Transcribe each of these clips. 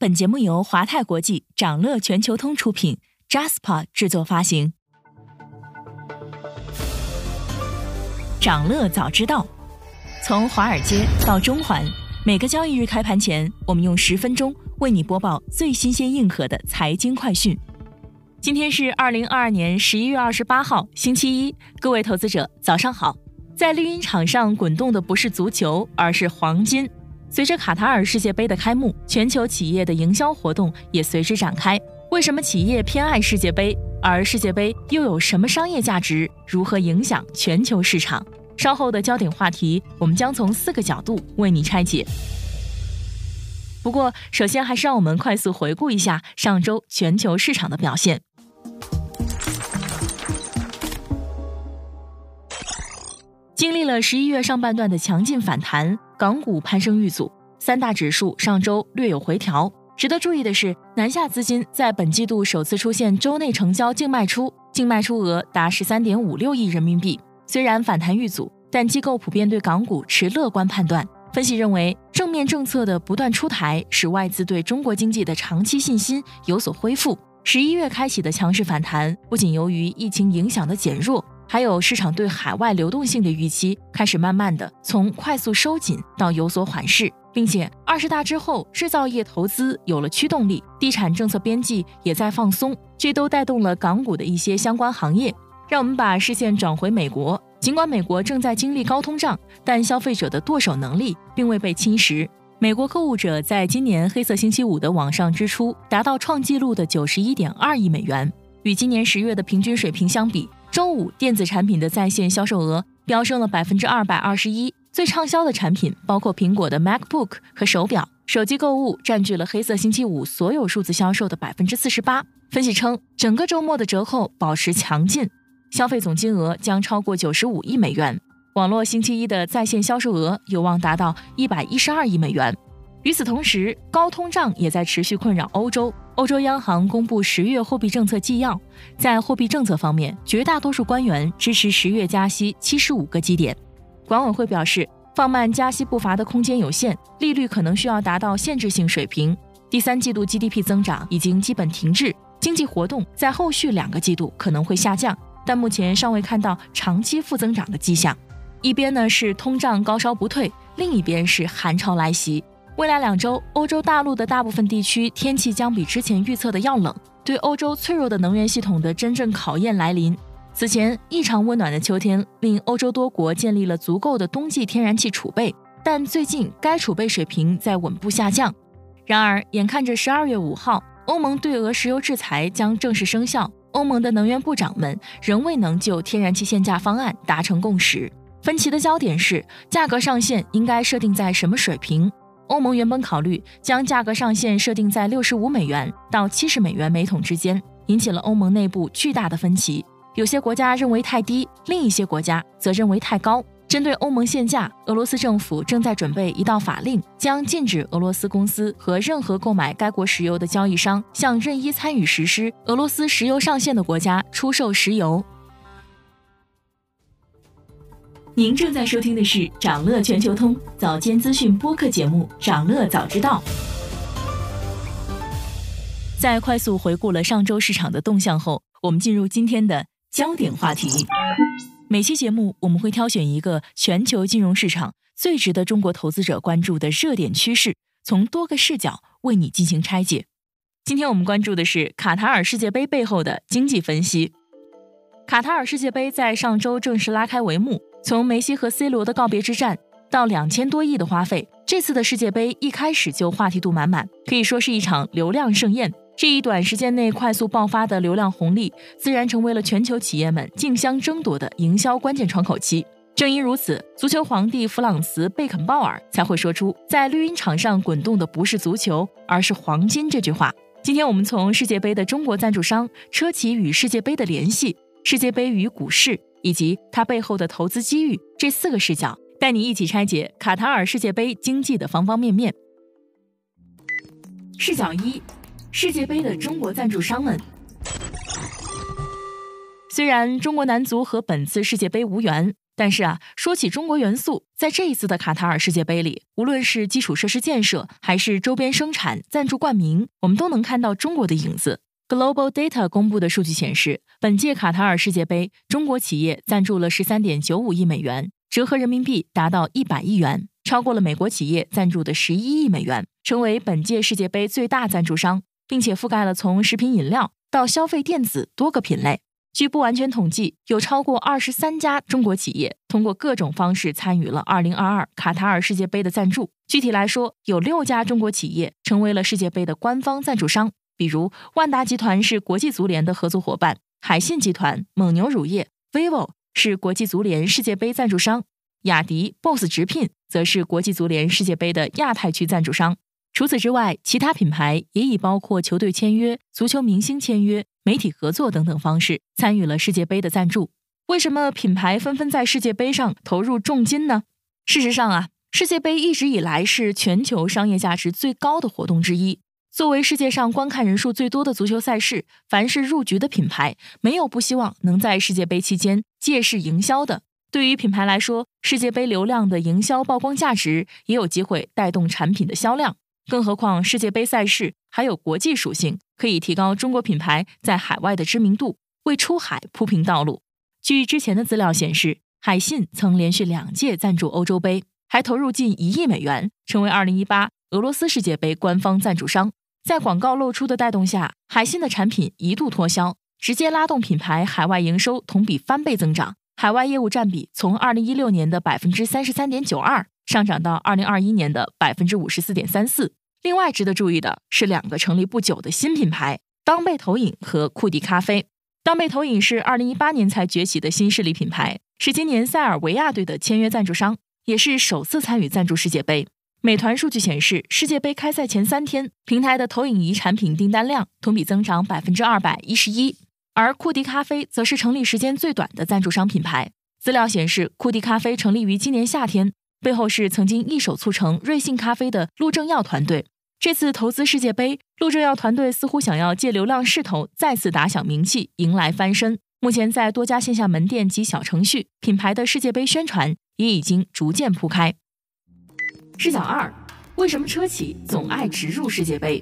本节目由华泰国际、掌乐全球通出品，Jaspa 制作发行。掌乐早知道，从华尔街到中环，每个交易日开盘前，我们用十分钟为你播报最新鲜、硬核的财经快讯。今天是二零二二年十一月二十八号，星期一，各位投资者早上好。在绿茵场上滚动的不是足球，而是黄金。随着卡塔尔世界杯的开幕，全球企业的营销活动也随之展开。为什么企业偏爱世界杯？而世界杯又有什么商业价值？如何影响全球市场？稍后的焦点话题，我们将从四个角度为你拆解。不过，首先还是让我们快速回顾一下上周全球市场的表现。经历了十一月上半段的强劲反弹。港股攀升遇阻，三大指数上周略有回调。值得注意的是，南下资金在本季度首次出现周内成交净卖出，净卖出额达十三点五六亿人民币。虽然反弹遇阻，但机构普遍对港股持乐观判断。分析认为，正面政策的不断出台，使外资对中国经济的长期信心有所恢复。十一月开启的强势反弹，不仅由于疫情影响的减弱。还有市场对海外流动性的预期开始慢慢的从快速收紧到有所缓释，并且二十大之后制造业投资有了驱动力，地产政策边际也在放松，这都带动了港股的一些相关行业。让我们把视线转回美国，尽管美国正在经历高通胀，但消费者的剁手能力并未被侵蚀。美国购物者在今年黑色星期五的网上支出达到创纪录的九十一点二亿美元，与今年十月的平均水平相比。周五，电子产品的在线销售额飙升了百分之二百二十一，最畅销的产品包括苹果的 MacBook 和手表。手机购物占据了黑色星期五所有数字销售的百分之四十八。分析称，整个周末的折扣保持强劲，消费总金额将超过九十五亿美元。网络星期一的在线销售额有望达到一百一十二亿美元。与此同时，高通胀也在持续困扰欧洲。欧洲央行公布十月货币政策纪要，在货币政策方面，绝大多数官员支持十月加息七十五个基点。管委会表示，放慢加息步伐的空间有限，利率可能需要达到限制性水平。第三季度 GDP 增长已经基本停滞，经济活动在后续两个季度可能会下降，但目前尚未看到长期负增长的迹象。一边呢是通胀高烧不退，另一边是寒潮来袭。未来两周，欧洲大陆的大部分地区天气将比之前预测的要冷，对欧洲脆弱的能源系统的真正考验来临。此前异常温暖的秋天令欧洲多国建立了足够的冬季天然气储备，但最近该储备水平在稳步下降。然而，眼看着十二月五号，欧盟对俄石油制裁将正式生效，欧盟的能源部长们仍未能就天然气限价方案达成共识。分歧的焦点是价格上限应该设定在什么水平。欧盟原本考虑将价格上限设定在六十五美元到七十美元每桶之间，引起了欧盟内部巨大的分歧。有些国家认为太低，另一些国家则认为太高。针对欧盟限价，俄罗斯政府正在准备一道法令，将禁止俄罗斯公司和任何购买该国石油的交易商向任意参与实施俄罗斯石油上限的国家出售石油。您正在收听的是长乐全球通早间资讯播客节目《长乐早知道》。在快速回顾了上周市场的动向后，我们进入今天的焦点话题。每期节目我们会挑选一个全球金融市场最值得中国投资者关注的热点趋势，从多个视角为你进行拆解。今天我们关注的是卡塔尔世界杯背后的经济分析。卡塔尔世界杯在上周正式拉开帷幕。从梅西和 C 罗的告别之战到两千多亿的花费，这次的世界杯一开始就话题度满满，可以说是一场流量盛宴。这一短时间内快速爆发的流量红利，自然成为了全球企业们竞相争夺的营销关键窗口期。正因如此，足球皇帝弗朗茨·贝肯鲍尔才会说出“在绿茵场上滚动的不是足球，而是黄金”这句话。今天我们从世界杯的中国赞助商车企与世界杯的联系，世界杯与股市。以及它背后的投资机遇，这四个视角带你一起拆解卡塔尔世界杯经济的方方面面。视角一：世界杯的中国赞助商们。虽然中国男足和本次世界杯无缘，但是啊，说起中国元素，在这一次的卡塔尔世界杯里，无论是基础设施建设，还是周边生产、赞助冠名，我们都能看到中国的影子。Global Data 公布的数据显示，本届卡塔尔世界杯，中国企业赞助了十三点九五亿美元，折合人民币达到一百亿元，超过了美国企业赞助的十一亿美元，成为本届世界杯最大赞助商，并且覆盖了从食品饮料到消费电子多个品类。据不完全统计，有超过二十三家中国企业通过各种方式参与了二零二二卡塔尔世界杯的赞助。具体来说，有六家中国企业成为了世界杯的官方赞助商，比如万达集团是国际足联的合作伙伴，海信集团、蒙牛乳业、vivo 是国际足联世界杯赞助商，雅迪、BOSS 直聘则是国际足联世界杯的亚太区赞助商。除此之外，其他品牌也以包括球队签约、足球明星签约、媒体合作等等方式参与了世界杯的赞助。为什么品牌纷纷在世界杯上投入重金呢？事实上啊，世界杯一直以来是全球商业价值最高的活动之一。作为世界上观看人数最多的足球赛事，凡是入局的品牌，没有不希望能在世界杯期间借势营销的。对于品牌来说，世界杯流量的营销曝光价值也有机会带动产品的销量。更何况世界杯赛事还有国际属性，可以提高中国品牌在海外的知名度，为出海铺平道路。据之前的资料显示，海信曾连续两届赞助欧洲杯，还投入近一亿美元，成为2018俄罗斯世界杯官方赞助商。在广告露出的带动下，海信的产品一度脱销，直接拉动品牌海外营收同比翻倍增长，海外业务占比从2016年的百分之三十三点九二上涨到2021年的百分之五十四点三四。另外值得注意的是，两个成立不久的新品牌当贝投影和库迪咖啡。当贝投影是二零一八年才崛起的新势力品牌，是今年塞尔维亚队的签约赞助商，也是首次参与赞助世界杯。美团数据显示，世界杯开赛前三天，平台的投影仪产品订单量同比增长百分之二百一十一。而库迪咖啡则是成立时间最短的赞助商品牌。资料显示，库迪咖啡成立于今年夏天。背后是曾经一手促成瑞幸咖啡的陆正耀团队。这次投资世界杯，陆正耀团队似乎想要借流量势头再次打响名气，迎来翻身。目前在多家线下门店及小程序，品牌的世界杯宣传也已经逐渐铺开。视角二：为什么车企总爱植入世界杯？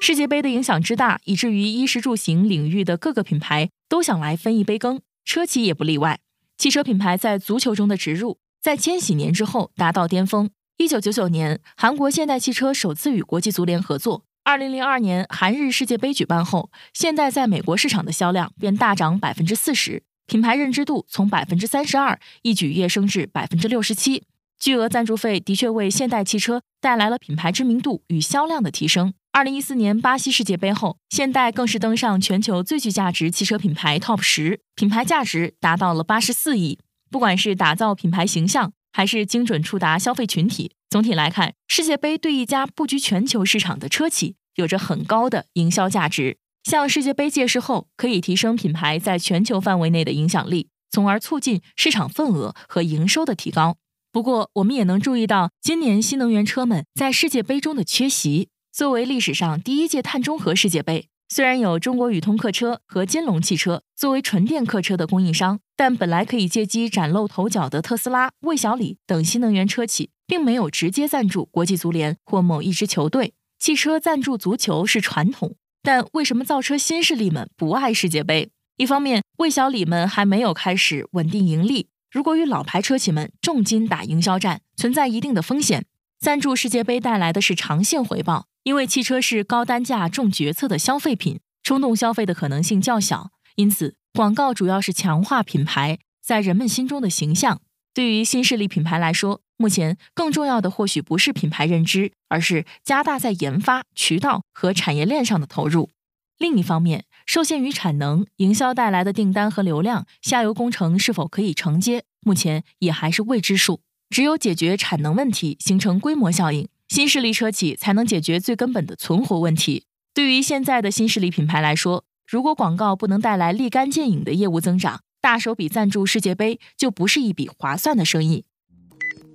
世界杯的影响之大，以至于衣食住行领域的各个品牌都想来分一杯羹，车企也不例外。汽车品牌在足球中的植入，在千禧年之后达到巅峰。一九九九年，韩国现代汽车首次与国际足联合作。二零零二年，韩日世界杯举办后，现代在美国市场的销量便大涨百分之四十，品牌认知度从百分之三十二一举跃升至百分之六十七。巨额赞助费的确为现代汽车带来了品牌知名度与销量的提升。二零一四年巴西世界杯后，现代更是登上全球最具价值汽车品牌 TOP 十，品牌价值达到了八十四亿。不管是打造品牌形象，还是精准触达消费群体，总体来看，世界杯对一家布局全球市场的车企有着很高的营销价值。向世界杯借势后，可以提升品牌在全球范围内的影响力，从而促进市场份额和营收的提高。不过，我们也能注意到，今年新能源车们在世界杯中的缺席。作为历史上第一届碳中和世界杯，虽然有中国宇通客车和金龙汽车作为纯电客车的供应商，但本来可以借机崭露头角的特斯拉、魏小李等新能源车企，并没有直接赞助国际足联或某一支球队。汽车赞助足球是传统，但为什么造车新势力们不爱世界杯？一方面，魏小李们还没有开始稳定盈利，如果与老牌车企们重金打营销战，存在一定的风险。赞助世界杯带来的是长线回报。因为汽车是高单价、重决策的消费品，冲动消费的可能性较小，因此广告主要是强化品牌在人们心中的形象。对于新势力品牌来说，目前更重要的或许不是品牌认知，而是加大在研发、渠道和产业链上的投入。另一方面，受限于产能、营销带来的订单和流量，下游工程是否可以承接，目前也还是未知数。只有解决产能问题，形成规模效应。新势力车企才能解决最根本的存活问题。对于现在的新势力品牌来说，如果广告不能带来立竿见影的业务增长，大手笔赞助世界杯就不是一笔划算的生意。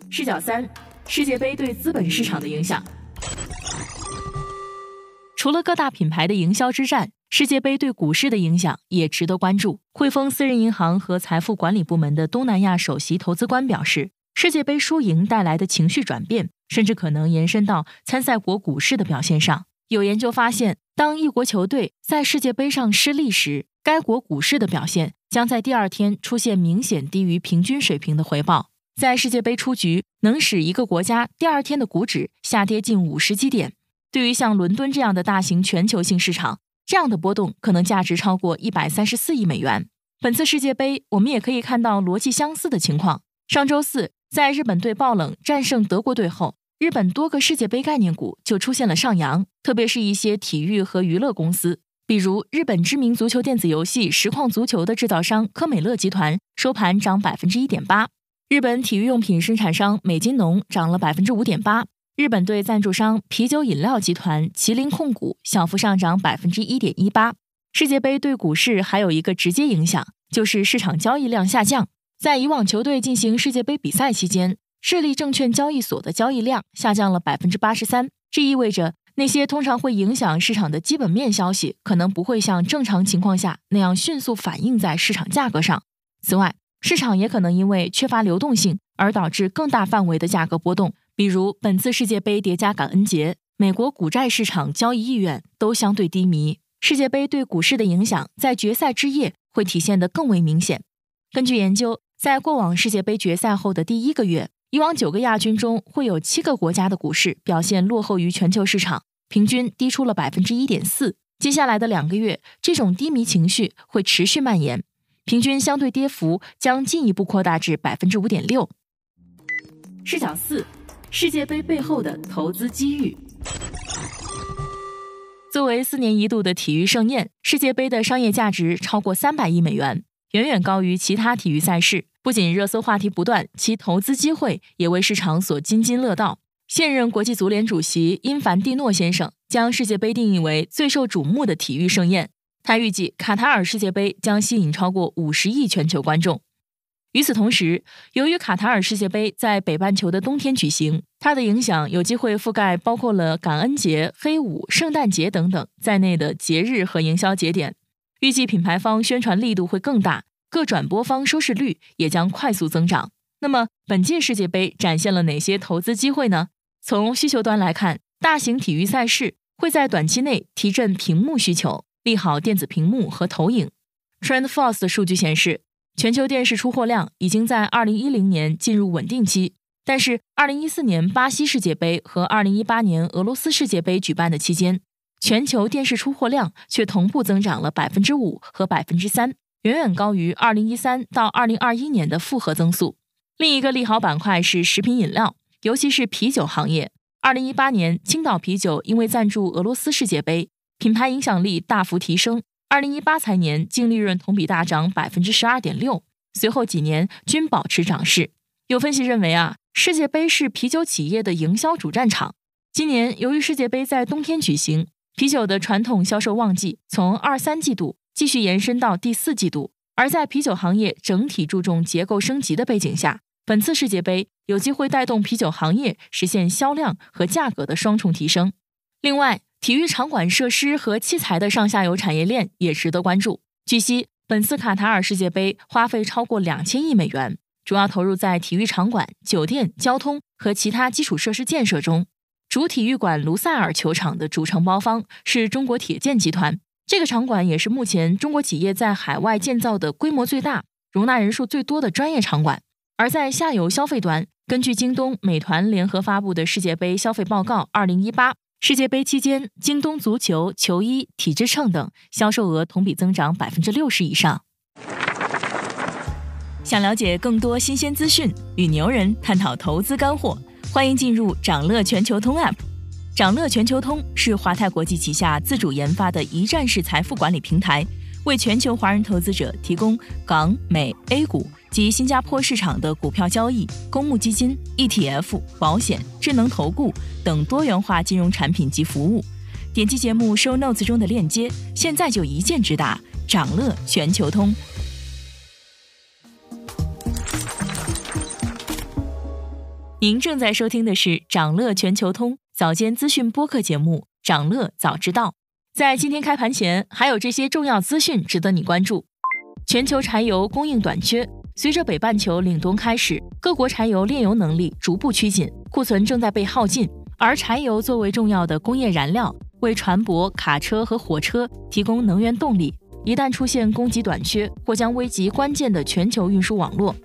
视角三：世界杯对资本市场的影响。除了各大品牌的营销之战，世界杯对股市的影响也值得关注。汇丰私人银行和财富管理部门的东南亚首席投资官表示，世界杯输赢带来的情绪转变，甚至可能延伸到参赛国股市的表现上。有研究发现，当一国球队在世界杯上失利时，该国股市的表现将在第二天出现明显低于平均水平的回报。在世界杯出局，能使一个国家第二天的股指下跌近五十基点。对于像伦敦这样的大型全球性市场，这样的波动可能价值超过一百三十四亿美元。本次世界杯，我们也可以看到逻辑相似的情况。上周四，在日本队爆冷战胜德国队后，日本多个世界杯概念股就出现了上扬，特别是一些体育和娱乐公司，比如日本知名足球电子游戏实况足球的制造商科美乐集团，收盘涨百分之一点八；日本体育用品生产商美津浓涨了百分之五点八。日本队赞助商啤酒饮料集团麒麟控股小幅上涨百分之一点一八。世界杯对股市还有一个直接影响，就是市场交易量下降。在以往球队进行世界杯比赛期间，智利证券交易所的交易量下降了百分之八十三。这意味着那些通常会影响市场的基本面消息，可能不会像正常情况下那样迅速反映在市场价格上。此外，市场也可能因为缺乏流动性而导致更大范围的价格波动。比如本次世界杯叠加感恩节，美国股债市场交易意愿都相对低迷。世界杯对股市的影响在决赛之夜会体现得更为明显。根据研究，在过往世界杯决赛后的第一个月，以往九个亚军中会有七个国家的股市表现落后于全球市场，平均低出了百分之一点四。接下来的两个月，这种低迷情绪会持续蔓延，平均相对跌幅将进一步扩大至百分之五点六。视角四。世界杯背后的投资机遇。作为四年一度的体育盛宴，世界杯的商业价值超过三百亿美元，远远高于其他体育赛事。不仅热搜话题不断，其投资机会也为市场所津津乐道。现任国际足联主席因凡蒂诺先生将世界杯定义为最受瞩目的体育盛宴。他预计卡塔尔世界杯将吸引超过五十亿全球观众。与此同时，由于卡塔尔世界杯在北半球的冬天举行，它的影响有机会覆盖包括了感恩节、黑五、圣诞节等等在内的节日和营销节点。预计品牌方宣传力度会更大，各转播方收视率也将快速增长。那么，本届世界杯展现了哪些投资机会呢？从需求端来看，大型体育赛事会在短期内提振屏幕需求，利好电子屏幕和投影。TrendForce 的数据显示。全球电视出货量已经在2010年进入稳定期，但是2014年巴西世界杯和2018年俄罗斯世界杯举办的期间，全球电视出货量却同步增长了百分之五和百分之三，远远高于2013到2021年的复合增速。另一个利好板块是食品饮料，尤其是啤酒行业。2018年，青岛啤酒因为赞助俄罗斯世界杯，品牌影响力大幅提升。二零一八财年净利润同比大涨百分之十二点六，随后几年均保持涨势。有分析认为啊，世界杯是啤酒企业的营销主战场。今年由于世界杯在冬天举行，啤酒的传统销售旺季从二三季度继续延伸到第四季度。而在啤酒行业整体注重结构升级的背景下，本次世界杯有机会带动啤酒行业实现销量和价格的双重提升。另外，体育场馆设施和器材的上下游产业链也值得关注。据悉，本次卡塔尔世界杯花费超过两千亿美元，主要投入在体育场馆、酒店、交通和其他基础设施建设中。主体育馆卢塞尔球场的主承包方是中国铁建集团，这个场馆也是目前中国企业在海外建造的规模最大、容纳人数最多的专业场馆。而在下游消费端，根据京东、美团联合发布的世界杯消费报告二零一八。世界杯期间，京东足球球衣、体脂秤等销售额同比增长百分之六十以上。想了解更多新鲜资讯，与牛人探讨投资干货，欢迎进入掌乐全球通 App。掌乐全球通是华泰国际旗下自主研发的一站式财富管理平台。为全球华人投资者提供港、美、A 股及新加坡市场的股票交易、公募基金、ETF、保险、智能投顾等多元化金融产品及服务。点击节目 show notes 中的链接，现在就一键直达掌乐全球通。您正在收听的是掌乐全球通早间资讯播客节目《掌乐早知道》。在今天开盘前，还有这些重要资讯值得你关注：全球柴油供应短缺，随着北半球凛冬开始，各国柴油炼油能力逐步趋紧，库存正在被耗尽。而柴油作为重要的工业燃料，为船舶、卡车和火车提供能源动力。一旦出现供给短缺，或将危及关键的全球运输网络。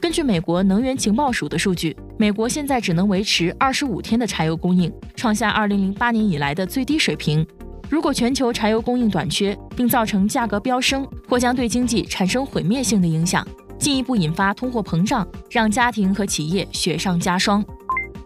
根据美国能源情报署的数据，美国现在只能维持二十五天的柴油供应，创下二零零八年以来的最低水平。如果全球柴油供应短缺，并造成价格飙升，或将对经济产生毁灭性的影响，进一步引发通货膨胀，让家庭和企业雪上加霜。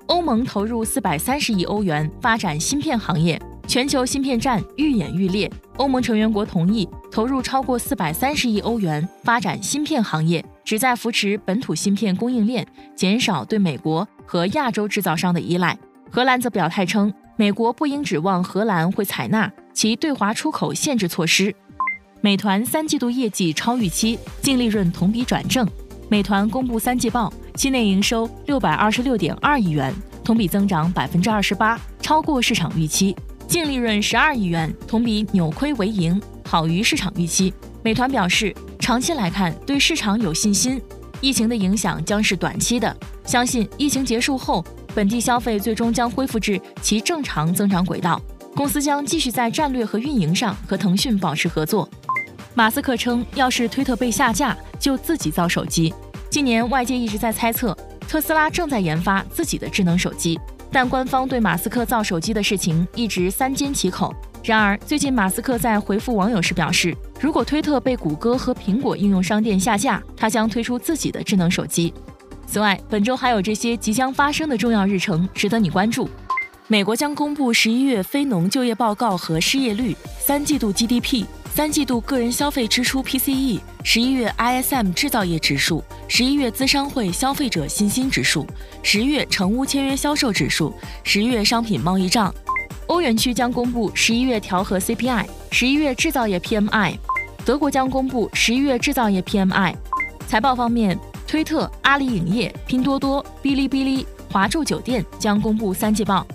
欧盟投入四百三十亿欧元发展芯片行业，全球芯片战愈演愈烈。欧盟成员国同意投入超过四百三十亿欧元发展芯片行业，旨在扶持本土芯片供应链，减少对美国和亚洲制造商的依赖。荷兰则表态称，美国不应指望荷兰会采纳其对华出口限制措施。美团三季度业绩超预期，净利润同比转正。美团公布三季报。期内营收六百二十六点二亿元，同比增长百分之二十八，超过市场预期；净利润十二亿元，同比扭亏为盈，好于市场预期。美团表示，长期来看对市场有信心，疫情的影响将是短期的，相信疫情结束后，本地消费最终将恢复至其正常增长轨道。公司将继续在战略和运营上和腾讯保持合作。马斯克称，要是推特被下架，就自己造手机。近年，外界一直在猜测特斯拉正在研发自己的智能手机，但官方对马斯克造手机的事情一直三缄其口。然而，最近马斯克在回复网友时表示，如果推特被谷歌和苹果应用商店下架，他将推出自己的智能手机。此外，本周还有这些即将发生的重要日程值得你关注：美国将公布十一月非农就业报告和失业率，三季度 GDP。三季度个人消费支出 PCE，十一月 ISM 制造业指数，十一月资商会消费者信心指数，十月成屋签约销售指数，十月商品贸易账。欧元区将公布十一月调和 CPI，十一月制造业 PMI。德国将公布十一月制造业 PMI。财报方面，推特、阿里影业、拼多多、哔哩哔哩、华住酒店将公布三季报。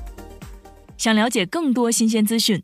想了解更多新鲜资讯，